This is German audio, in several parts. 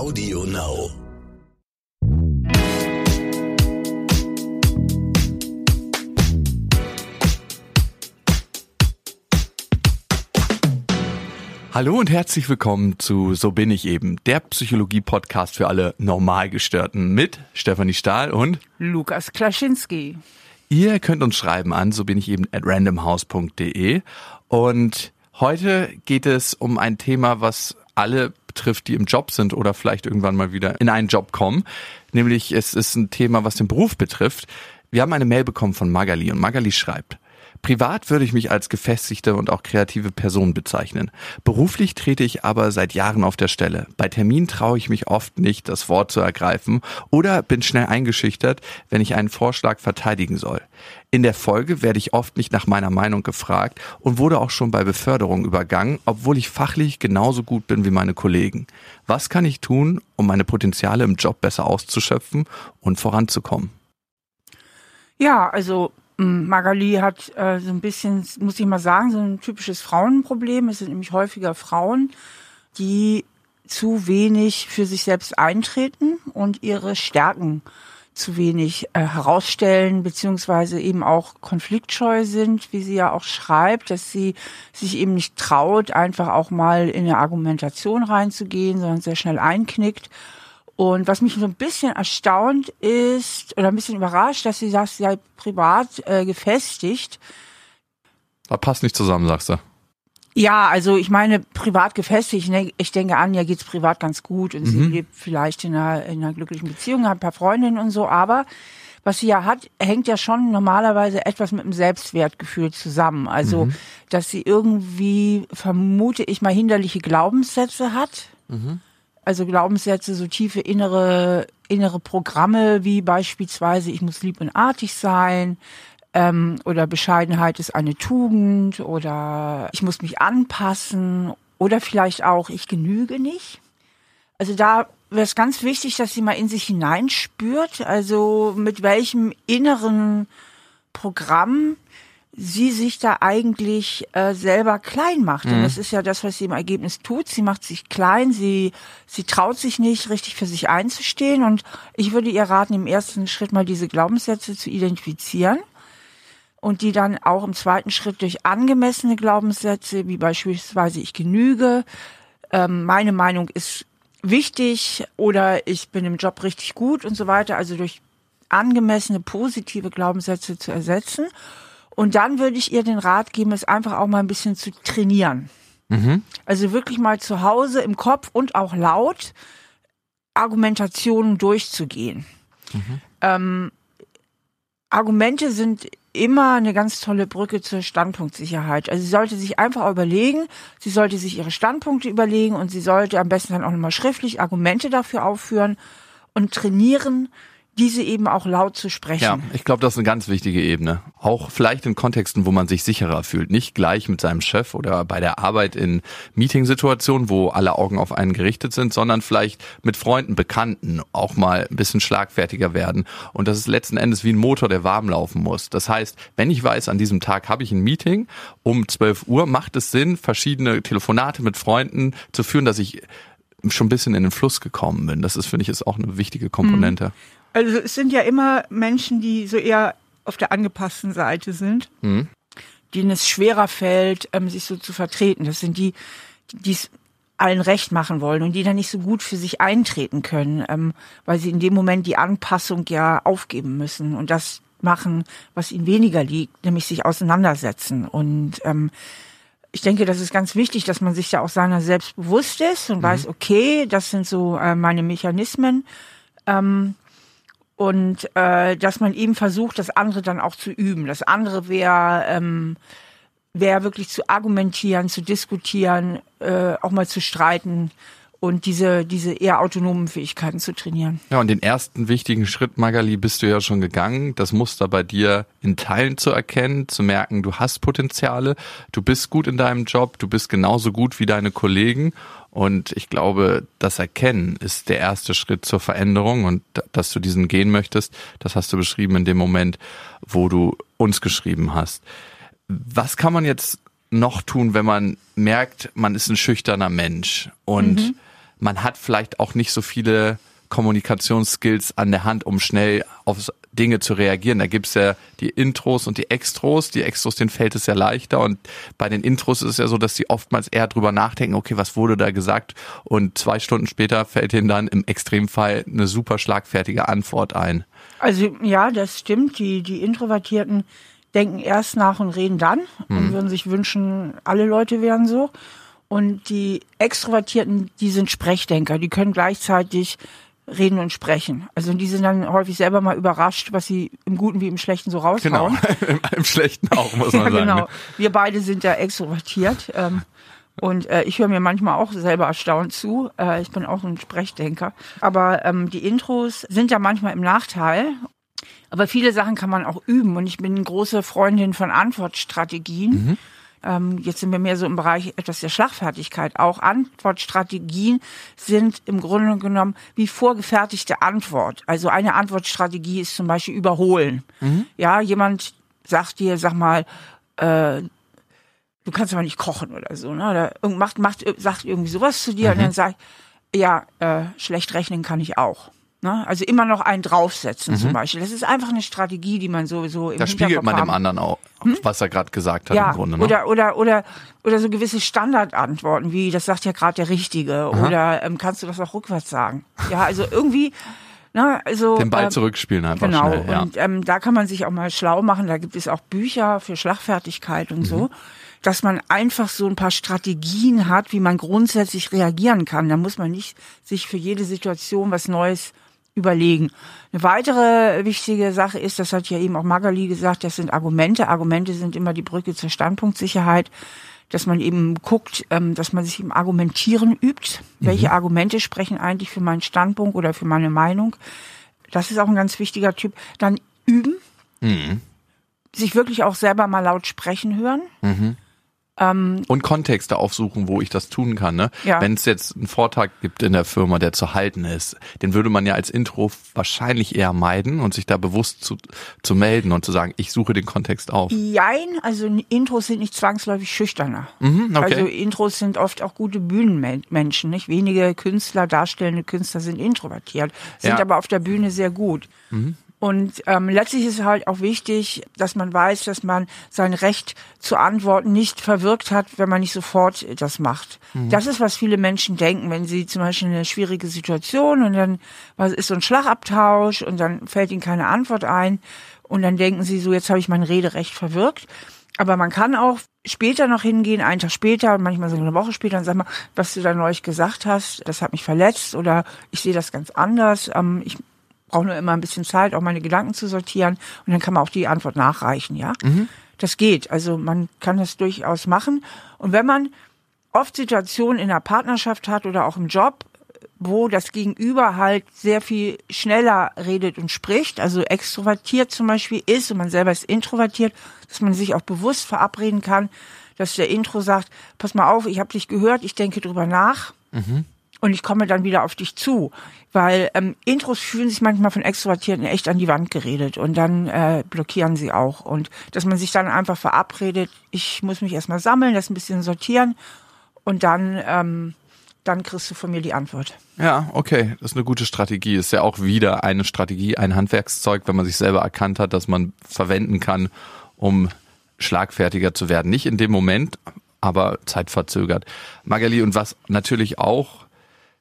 Audio Now. Hallo und herzlich willkommen zu So bin ich eben, der Psychologie-Podcast für alle Normalgestörten mit Stefanie Stahl und Lukas Klaschinski. Ihr könnt uns schreiben an, so bin ich eben at randomhouse.de und heute geht es um ein Thema, was alle betrifft, die im Job sind oder vielleicht irgendwann mal wieder in einen Job kommen. Nämlich es ist ein Thema, was den Beruf betrifft. Wir haben eine Mail bekommen von Magali und Magali schreibt, Privat würde ich mich als gefestigte und auch kreative Person bezeichnen. Beruflich trete ich aber seit Jahren auf der Stelle. Bei Terminen traue ich mich oft nicht, das Wort zu ergreifen oder bin schnell eingeschüchtert, wenn ich einen Vorschlag verteidigen soll. In der Folge werde ich oft nicht nach meiner Meinung gefragt und wurde auch schon bei Beförderung übergangen, obwohl ich fachlich genauso gut bin wie meine Kollegen. Was kann ich tun, um meine Potenziale im Job besser auszuschöpfen und voranzukommen? Ja, also Magali hat äh, so ein bisschen, muss ich mal sagen, so ein typisches Frauenproblem. Es sind nämlich häufiger Frauen, die zu wenig für sich selbst eintreten und ihre Stärken zu wenig äh, herausstellen, beziehungsweise eben auch konfliktscheu sind, wie sie ja auch schreibt, dass sie sich eben nicht traut, einfach auch mal in eine Argumentation reinzugehen, sondern sehr schnell einknickt und was mich so ein bisschen erstaunt ist oder ein bisschen überrascht, dass sie sagt, sie sei privat äh, gefestigt. Das passt nicht zusammen, sagst du. Ja, also ich meine, privat gefestigt, ne, ich denke an, ja geht's privat ganz gut und mhm. sie lebt vielleicht in einer, in einer glücklichen Beziehung, hat ein paar Freundinnen und so, aber was sie ja hat, hängt ja schon normalerweise etwas mit dem Selbstwertgefühl zusammen. Also, mhm. dass sie irgendwie, vermute ich mal, hinderliche Glaubenssätze hat. Mhm also Glaubenssätze, so tiefe innere, innere Programme wie beispielsweise, ich muss lieb und artig sein, ähm, oder Bescheidenheit ist eine Tugend, oder ich muss mich anpassen, oder vielleicht auch, ich genüge nicht. Also da wäre es ganz wichtig, dass sie mal in sich hineinspürt, also mit welchem inneren Programm sie sich da eigentlich äh, selber klein macht. Mhm. Und das ist ja das, was sie im Ergebnis tut. Sie macht sich klein, sie, sie traut sich nicht, richtig für sich einzustehen. Und ich würde ihr raten, im ersten Schritt mal diese Glaubenssätze zu identifizieren und die dann auch im zweiten Schritt durch angemessene Glaubenssätze, wie beispielsweise ich genüge, ähm, meine Meinung ist wichtig oder ich bin im Job richtig gut und so weiter, also durch angemessene positive Glaubenssätze zu ersetzen. Und dann würde ich ihr den Rat geben, es einfach auch mal ein bisschen zu trainieren. Mhm. Also wirklich mal zu Hause im Kopf und auch laut Argumentationen durchzugehen. Mhm. Ähm, Argumente sind immer eine ganz tolle Brücke zur Standpunktsicherheit. Also sie sollte sich einfach überlegen, sie sollte sich ihre Standpunkte überlegen und sie sollte am besten dann auch nochmal schriftlich Argumente dafür aufführen und trainieren, diese eben auch laut zu sprechen. Ja, ich glaube, das ist eine ganz wichtige Ebene. Auch vielleicht in Kontexten, wo man sich sicherer fühlt. Nicht gleich mit seinem Chef oder bei der Arbeit in Meetingsituationen, wo alle Augen auf einen gerichtet sind, sondern vielleicht mit Freunden, Bekannten auch mal ein bisschen schlagfertiger werden. Und das ist letzten Endes wie ein Motor, der warm laufen muss. Das heißt, wenn ich weiß, an diesem Tag habe ich ein Meeting um 12 Uhr, macht es Sinn, verschiedene Telefonate mit Freunden zu führen, dass ich schon ein bisschen in den Fluss gekommen bin. Das ist, finde ich, ist auch eine wichtige Komponente. Also es sind ja immer Menschen, die so eher auf der angepassten Seite sind, mhm. denen es schwerer fällt, ähm, sich so zu vertreten. Das sind die, die es allen recht machen wollen und die dann nicht so gut für sich eintreten können, ähm, weil sie in dem Moment die Anpassung ja aufgeben müssen und das machen, was ihnen weniger liegt, nämlich sich auseinandersetzen. Und ähm, ich denke, das ist ganz wichtig, dass man sich da auch seiner selbst bewusst ist und mhm. weiß, okay, das sind so äh, meine Mechanismen. Ähm, und äh, dass man eben versucht, das andere dann auch zu üben. Das andere wäre ähm, wäre wirklich zu argumentieren, zu diskutieren, äh, auch mal zu streiten und diese, diese eher autonomen Fähigkeiten zu trainieren. Ja, und den ersten wichtigen Schritt, Magali, bist du ja schon gegangen, das Muster bei dir in Teilen zu erkennen, zu merken, du hast Potenziale, du bist gut in deinem Job, du bist genauso gut wie deine Kollegen und ich glaube, das Erkennen ist der erste Schritt zur Veränderung und dass du diesen gehen möchtest, das hast du beschrieben in dem Moment, wo du uns geschrieben hast. Was kann man jetzt noch tun, wenn man merkt, man ist ein schüchterner Mensch und mhm. man hat vielleicht auch nicht so viele Kommunikationsskills an der Hand, um schnell auf Dinge zu reagieren. Da gibt's ja die Intros und die Extros. Die Extros, denen fällt es ja leichter. Und bei den Intros ist es ja so, dass sie oftmals eher drüber nachdenken, okay, was wurde da gesagt? Und zwei Stunden später fällt ihnen dann im Extremfall eine super schlagfertige Antwort ein. Also ja, das stimmt. Die, die Introvertierten denken erst nach und reden dann und Mhm. würden sich wünschen, alle Leute wären so. Und die Extrovertierten, die sind Sprechdenker, die können gleichzeitig reden und sprechen. Also die sind dann häufig selber mal überrascht, was sie im Guten wie im Schlechten so raushauen. Genau. Im, Im Schlechten auch, muss man Ja, sagen. genau. ne? Wir beide sind ja extrovertiert. Ähm, und äh, ich höre mir manchmal auch selber erstaunt zu. Äh, ich bin auch ein Sprechdenker. Aber ähm, die Intros sind ja manchmal im Nachteil. Aber viele Sachen kann man auch üben. Und ich bin eine große Freundin von Antwortstrategien. Ähm, jetzt sind wir mehr so im Bereich etwas der Schlagfertigkeit. Auch Antwortstrategien sind im Grunde genommen wie vorgefertigte Antwort. Also eine Antwortstrategie ist zum Beispiel überholen. Ja, jemand sagt dir, sag mal, äh, du kannst aber nicht kochen oder so, ne? Oder macht, macht, sagt irgendwie sowas zu dir und dann sagt, ja, äh, schlecht rechnen kann ich auch. Ne? Also immer noch einen draufsetzen zum Beispiel. Das ist einfach eine Strategie, die man sowieso im Da spiegelt man dem anderen auch, was er gerade gesagt hat Ja, im Grunde. Ne? oder, oder, oder, oder so gewisse Standardantworten wie, das sagt ja gerade der Richtige. Oder ähm, kannst du das auch rückwärts sagen? Ja, also irgendwie, ne, also. Den Ball ähm, zurückspielen einfach Genau, schnell. Ja. und ähm, da kann man sich auch mal schlau machen. Da gibt es auch Bücher für Schlagfertigkeit und Mhm. so, dass man einfach so ein paar Strategien hat, wie man grundsätzlich reagieren kann. Da muss man nicht sich für jede Situation was Neues überlegen. Eine weitere wichtige Sache ist, das hat ja eben auch Magali gesagt, das sind Argumente. Argumente sind immer die Brücke zur Standpunktsicherheit dass man eben guckt, ähm, dass man sich im Argumentieren übt. Welche Argumente sprechen eigentlich für meinen Standpunkt oder für meine Meinung? Das ist auch ein ganz wichtiger Typ. Dann üben. Sich wirklich auch selber mal laut sprechen hören. Und Kontexte aufsuchen, wo ich das tun kann. Ne? Ja. Wenn es jetzt einen Vortrag gibt in der Firma, der zu halten ist, den würde man ja als Intro wahrscheinlich eher meiden und sich da bewusst zu, zu melden und zu sagen, ich suche den Kontext auf. Jein, also Intros sind nicht zwangsläufig schüchterner. Mhm, okay. Also Intros sind oft auch gute Bühnenmenschen, nicht? Wenige Künstler, darstellende Künstler sind introvertiert, sind Ja. Mhm. aber auf der Bühne sehr gut. Und ähm, letztlich ist halt auch wichtig, dass man weiß, dass man sein Recht zu antworten nicht verwirkt hat, wenn man nicht sofort das macht. Mhm. Das ist, was viele Menschen denken, wenn sie zum Beispiel eine schwierige Situation und dann was ist so ein Schlagabtausch und dann fällt ihnen keine Antwort ein und dann denken sie so, jetzt habe ich mein Rederecht verwirkt. Aber man kann auch später noch hingehen, einen Tag später, manchmal so eine Woche später und sag mal, was du da neulich gesagt hast, das hat mich verletzt oder ich sehe das ganz anders. Ähm, ich brauche nur immer ein bisschen Zeit, auch meine Gedanken zu sortieren und dann kann man auch die Antwort nachreichen, ja. Das geht. Also man kann das durchaus machen. Und wenn man oft Situationen in der Partnerschaft hat oder auch im Job, wo das Gegenüber halt sehr viel schneller redet und spricht, also extrovertiert zum Beispiel ist und man selber ist introvertiert, dass man sich auch bewusst verabreden kann, dass der Intro sagt, pass mal auf, ich habe dich gehört, ich denke drüber nach und ich komme dann wieder auf dich zu. Weil ähm, Intros fühlen sich manchmal von Extrovertierten echt an die Wand geredet und dann äh, blockieren sie auch. Und dass man sich dann einfach verabredet, ich muss mich erstmal sammeln, das ein bisschen sortieren und dann, ähm, dann kriegst du von mir die Antwort. Ja, okay, das ist eine gute Strategie. Ist ja auch wieder eine Strategie, ein Handwerkszeug, wenn man sich selber erkannt hat, dass man verwenden kann, um schlagfertiger zu werden. Nicht in dem Moment, aber zeitverzögert. Magali, und was natürlich auch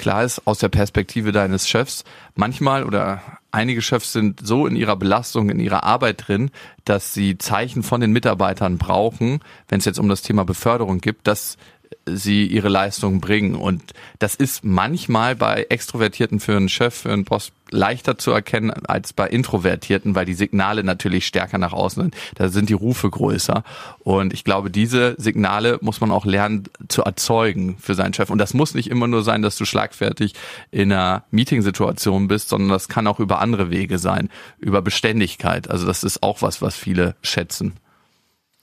klar ist aus der Perspektive deines Chefs, manchmal oder einige Chefs sind so in ihrer Belastung, in ihrer Arbeit drin, dass sie Zeichen von den Mitarbeitern brauchen, wenn es jetzt um das Thema Beförderung gibt, dass sie ihre Leistung bringen. Und das ist manchmal bei Extrovertierten für einen Chef, für einen Boss leichter zu erkennen als bei Introvertierten, weil die Signale natürlich stärker nach außen sind. Da sind die Rufe größer. Und ich glaube, diese Signale muss man auch lernen zu erzeugen für seinen Chef. Und das muss nicht immer nur sein, dass du schlagfertig in einer Meetingsituation bist, sondern das kann auch über andere Wege sein, über Beständigkeit. Also das ist auch was, was viele schätzen.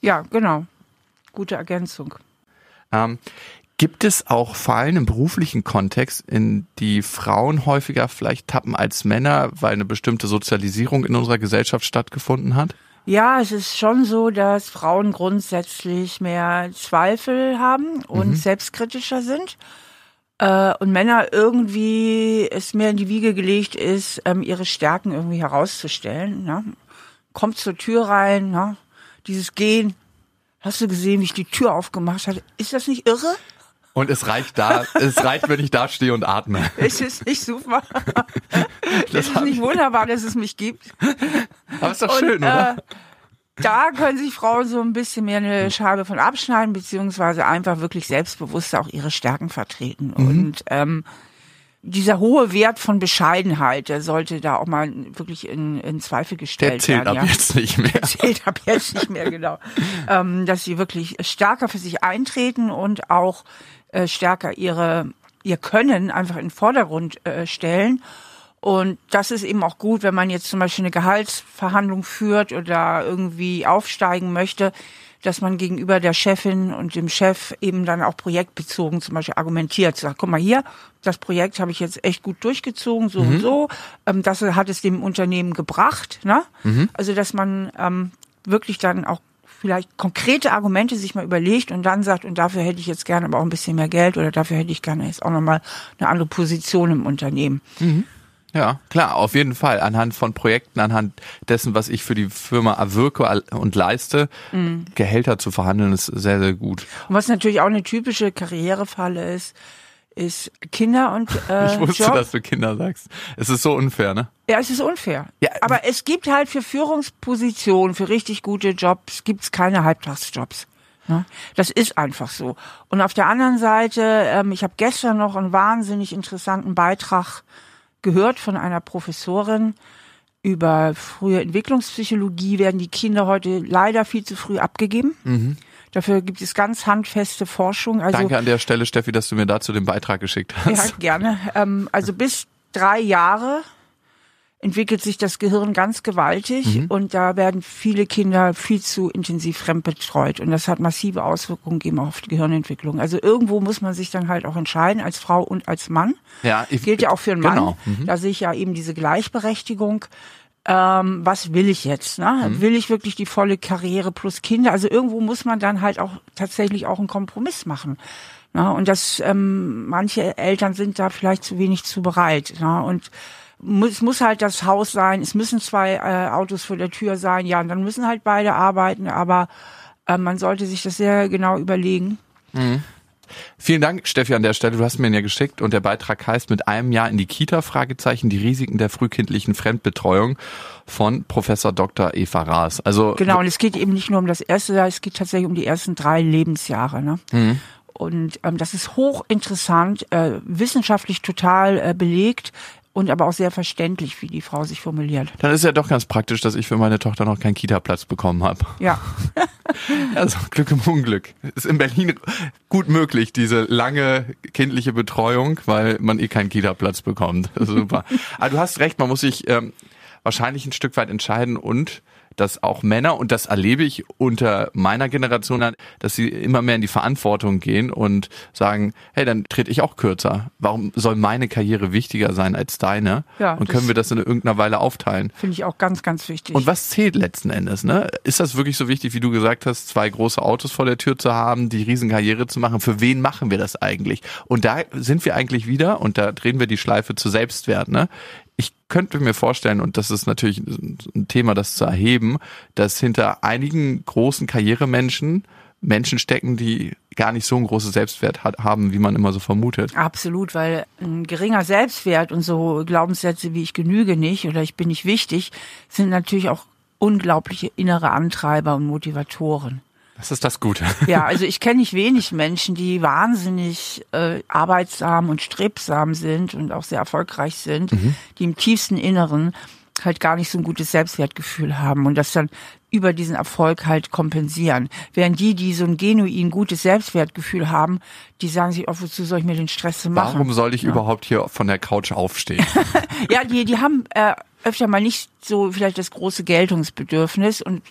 Ja, genau. Gute Ergänzung. Ähm, gibt es auch Fallen im beruflichen Kontext, in die Frauen häufiger vielleicht tappen als Männer, weil eine bestimmte Sozialisierung in unserer Gesellschaft stattgefunden hat? Ja, es ist schon so, dass Frauen grundsätzlich mehr Zweifel haben und selbstkritischer sind. äh, und Männer irgendwie es mehr in die Wiege gelegt ist, ähm, ihre Stärken irgendwie herauszustellen. Ne? Kommt zur Tür rein, ne? dieses Gehen. Hast du gesehen, wie ich die Tür aufgemacht habe? Ist das nicht irre? Und es reicht da, es reicht, wenn ich da stehe und atme. Es ist nicht super. Das ist nicht wunderbar, dass es mich gibt. Aber ist doch schön, und, oder? Äh, da können sich Frauen so ein bisschen mehr eine Scheibe von abschneiden, beziehungsweise einfach wirklich selbstbewusst auch ihre Stärken vertreten. Mhm. Und ähm, dieser hohe Wert von Bescheidenheit, der sollte da auch mal wirklich in, in Zweifel gestellt der zählt werden. ab ja. jetzt nicht mehr. Der zählt ab jetzt nicht mehr, genau. ähm, dass sie wirklich stärker für sich eintreten und auch äh, stärker ihre ihr Können einfach in den Vordergrund äh, stellen und das ist eben auch gut, wenn man jetzt zum Beispiel eine Gehaltsverhandlung führt oder irgendwie aufsteigen möchte, dass man gegenüber der Chefin und dem Chef eben dann auch projektbezogen zum Beispiel argumentiert. Sagt, guck mal hier, das Projekt habe ich jetzt echt gut durchgezogen, so mhm. und so. Ähm, das hat es dem Unternehmen gebracht. Ne? Mhm. Also dass man ähm, wirklich dann auch vielleicht konkrete Argumente sich mal überlegt und dann sagt, und dafür hätte ich jetzt gerne aber auch ein bisschen mehr Geld oder dafür hätte ich gerne jetzt auch nochmal eine andere Position im Unternehmen. Mhm. Ja, klar, auf jeden Fall. Anhand von Projekten, anhand dessen, was ich für die Firma erwirke und leiste, mhm. Gehälter zu verhandeln, ist sehr, sehr gut. Und was natürlich auch eine typische Karrierefalle ist, ist Kinder und äh, Ich wusste, Job. dass du Kinder sagst. Es ist so unfair, ne? Ja, es ist unfair. Ja. Aber es gibt halt für Führungspositionen, für richtig gute Jobs, gibt's keine Halbtagsjobs. Ne? Das ist einfach so. Und auf der anderen Seite, ähm, ich habe gestern noch einen wahnsinnig interessanten Beitrag gehört von einer Professorin über frühe Entwicklungspsychologie, werden die Kinder heute leider viel zu früh abgegeben. Mhm. Dafür gibt es ganz handfeste Forschung. Also, Danke an der Stelle, Steffi, dass du mir dazu den Beitrag geschickt hast. Ja, gerne. Ähm, also bis drei Jahre entwickelt sich das Gehirn ganz gewaltig mhm. und da werden viele Kinder viel zu intensiv fremdbetreut und das hat massive Auswirkungen eben auf die Gehirnentwicklung. Also irgendwo muss man sich dann halt auch entscheiden als Frau und als Mann. Ja, ich, gilt ja auch für einen Mann. Genau. Mhm. Da sehe ich ja eben diese Gleichberechtigung. Ähm, was will ich jetzt? Ne? Mhm. Will ich wirklich die volle Karriere plus Kinder? Also irgendwo muss man dann halt auch tatsächlich auch einen Kompromiss machen. Ne? Und das ähm, manche Eltern sind da vielleicht zu wenig zu bereit. Ne? Und es muss halt das Haus sein, es müssen zwei äh, Autos vor der Tür sein, ja, und dann müssen halt beide arbeiten, aber äh, man sollte sich das sehr genau überlegen. Mhm. Vielen Dank, Steffi, an der Stelle. Du hast mir ihn ja geschickt und der Beitrag heißt mit einem Jahr in die Kita, Fragezeichen, die Risiken der frühkindlichen Fremdbetreuung von Professor Dr. Eva Raas. Also Genau, und es geht eben nicht nur um das erste Jahr, es geht tatsächlich um die ersten drei Lebensjahre. Ne? Mhm. Und ähm, das ist hochinteressant, äh, wissenschaftlich total äh, belegt und aber auch sehr verständlich, wie die Frau sich formuliert. Dann ist ja doch ganz praktisch, dass ich für meine Tochter noch keinen Kita-Platz bekommen habe. Ja. also Glück im Unglück. Ist in Berlin gut möglich, diese lange kindliche Betreuung, weil man eh keinen Kita-Platz bekommt. super. aber du hast recht, man muss sich ähm, wahrscheinlich ein Stück weit entscheiden und dass auch Männer, und das erlebe ich unter meiner Generation, dass sie immer mehr in die Verantwortung gehen und sagen, hey, dann trete ich auch kürzer. Warum soll meine Karriere wichtiger sein als deine? Ja, und können wir das in irgendeiner Weile aufteilen? Finde ich auch ganz, ganz wichtig. Und was zählt letzten Endes? Ne? Ist das wirklich so wichtig, wie du gesagt hast, zwei große Autos vor der Tür zu haben, die Riesenkarriere zu machen? Für wen machen wir das eigentlich? Und da sind wir eigentlich wieder, und da drehen wir die Schleife zu Selbstwert. Ne? Ich könnte mir vorstellen, und das ist natürlich ein Thema, das zu erheben, dass hinter einigen großen Karrieremenschen Menschen stecken, die gar nicht so ein großes Selbstwert hat, haben, wie man immer so vermutet. Absolut, weil ein geringer Selbstwert und so Glaubenssätze wie ich genüge nicht oder ich bin nicht wichtig, sind natürlich auch unglaubliche innere Antreiber und Motivatoren. Das ist das Gute. Ja, also ich kenne nicht wenig Menschen, die wahnsinnig äh, arbeitsam und strebsam sind und auch sehr erfolgreich sind, mhm. die im tiefsten Inneren halt gar nicht so ein gutes Selbstwertgefühl haben und das dann über diesen Erfolg halt kompensieren. Während die, die so ein genuin gutes Selbstwertgefühl haben, die sagen sich, oh, wozu soll ich mir den Stress machen? Warum soll ich ja. überhaupt hier von der Couch aufstehen? ja, die, die haben äh, öfter mal nicht so vielleicht das große Geltungsbedürfnis und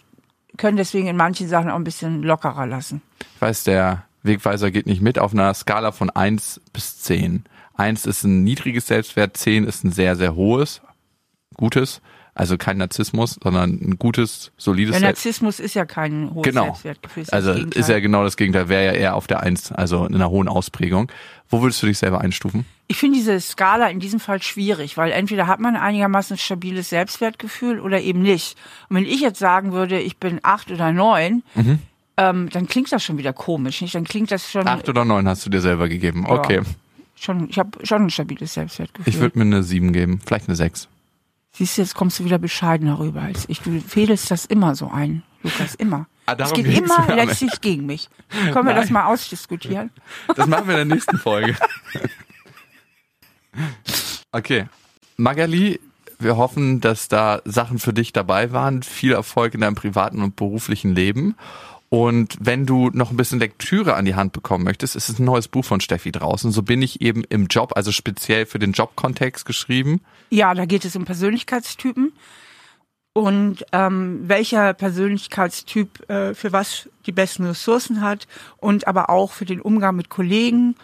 können deswegen in manchen Sachen auch ein bisschen lockerer lassen. Ich weiß, der Wegweiser geht nicht mit auf einer Skala von eins bis zehn. Eins ist ein niedriges Selbstwert, zehn ist ein sehr, sehr hohes, gutes. Also kein Narzissmus, sondern ein gutes, solides Der Narzissmus ist ja kein hohes Genau. Selbstwertgefühl. ist Also ist ja genau das Gegenteil, wäre ja eher auf der Eins, also in einer hohen Ausprägung. Wo würdest du dich selber einstufen? Ich finde diese Skala in diesem Fall schwierig, weil entweder hat man einigermaßen stabiles Selbstwertgefühl oder eben nicht. Und wenn ich jetzt sagen würde, ich bin acht oder neun, Mhm. ähm, dann klingt das schon wieder komisch, nicht? Dann klingt das schon, Acht oder neun hast du dir selber gegeben. Okay. schon ich habe schon ein stabiles Selbstwertgefühl. Ich würde mir eine sieben geben, vielleicht eine sechs. Siehst du, jetzt kommst du wieder bescheidener rüber als ich. Du fädelst das immer so ein, Lukas, immer. Ah, Es geht immer letztlich gegen mich. Können wir das Nein. mal ausdiskutieren? Das machen wir in der nächsten Folge. Okay. Magali, wir hoffen, dass da Sachen für dich dabei waren. Viel Erfolg in deinem privaten und beruflichen Leben. Und wenn du noch ein bisschen Lektüre an die Hand bekommen möchtest, ist es ein neues Buch von Steffi draußen. So bin ich eben im Job, also speziell für den Jobkontext geschrieben. Ja, da geht es um Persönlichkeitstypen und ähm, welcher Persönlichkeitstyp äh, für was die besten Ressourcen hat und aber auch für den Umgang mit Kollegen,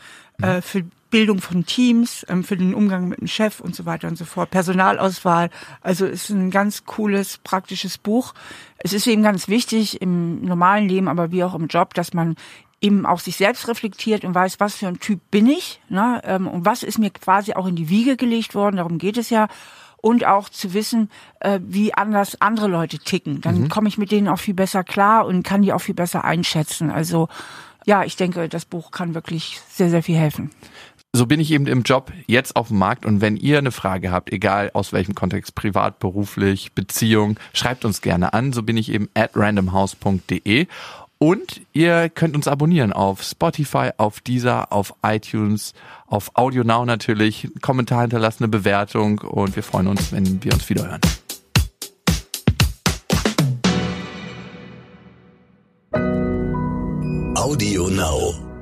äh, für Bildung von Teams, ähm, für den Umgang mit dem Chef und so weiter und so fort. Personalauswahl. Also es ist ein ganz cooles, praktisches Buch. Es ist eben ganz wichtig im normalen Leben, aber wie auch im Job, dass man eben auch sich selbst reflektiert und weiß, was für ein Typ bin ich ne? ähm, und was ist mir quasi auch in die Wiege gelegt worden, darum geht es ja. Und auch zu wissen, äh, wie anders andere Leute ticken. Dann komme ich mit denen auch viel besser klar und kann die auch viel besser einschätzen. Also ja, ich denke, das Buch kann wirklich sehr, sehr viel helfen. So bin ich eben im Job jetzt auf dem Markt und wenn ihr eine Frage habt, egal aus welchem Kontext, privat, beruflich, Beziehung, schreibt uns gerne an. So bin ich eben at randomhouse.de und ihr könnt uns abonnieren auf Spotify, auf Deezer, auf iTunes, auf Audio Now natürlich, Kommentar hinterlassen, eine Bewertung und wir freuen uns, wenn wir uns wieder hören. Audio Now.